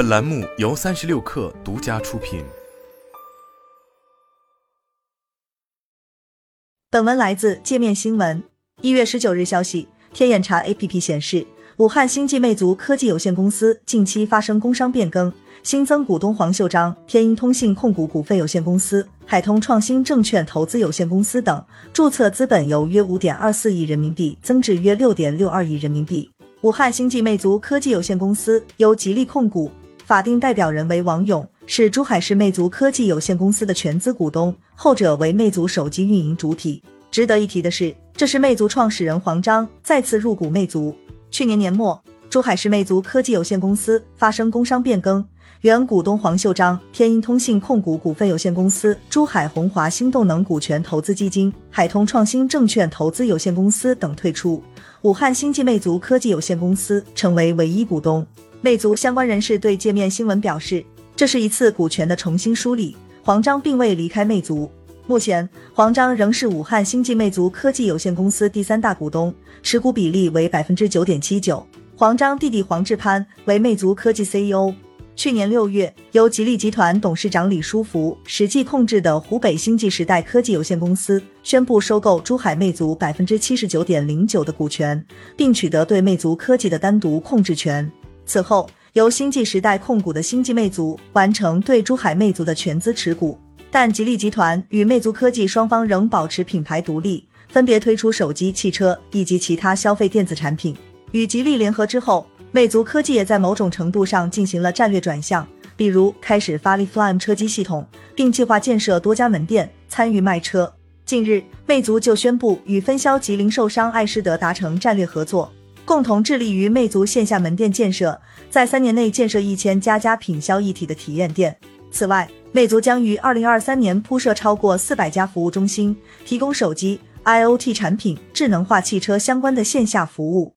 本栏目由三十六氪独家出品。本文来自界面新闻。一月十九日消息，天眼查 APP 显示，武汉星际魅族科技有限公司近期发生工商变更，新增股东黄秀章、天鹰通信控股股份有限公司、海通创新证券投资有限公司等，注册资本由约五点二四亿人民币增至约六点六二亿人民币。武汉星际魅族科技有限公司由吉利控股，法定代表人为王勇，是珠海市魅族科技有限公司的全资股东，后者为魅族手机运营主体。值得一提的是，这是魅族创始人黄章再次入股魅族。去年年末，珠海市魅族科技有限公司发生工商变更，原股东黄秀章、天鹰通信控股股份有限公司、珠海宏华新动能股权投资基金、海通创新证券投资有限公司等退出。武汉星际魅族科技有限公司成为唯一股东。魅族相关人士对界面新闻表示，这是一次股权的重新梳理。黄章并未离开魅族，目前黄章仍是武汉星际魅族科技有限公司第三大股东，持股比例为百分之九点七九。黄章弟弟黄志攀为魅族科技 CEO。去年六月，由吉利集团董事长李书福实际控制的湖北星际时代科技有限公司宣布收购珠海魅族百分之七十九点零九的股权，并取得对魅族科技的单独控制权。此后，由星际时代控股的星际魅族完成对珠海魅族的全资持股，但吉利集团与魅族科技双方仍保持品牌独立，分别推出手机、汽车以及其他消费电子产品。与吉利联合之后。魅族科技也在某种程度上进行了战略转向，比如开始发力 Flyme 车机系统，并计划建设多家门店参与卖车。近日，魅族就宣布与分销及零售商爱仕德达成战略合作，共同致力于魅族线下门店建设，在三年内建设一千家家品销一体的体验店。此外，魅族将于二零二三年铺设超过四百家服务中心，提供手机、IoT 产品、智能化汽车相关的线下服务。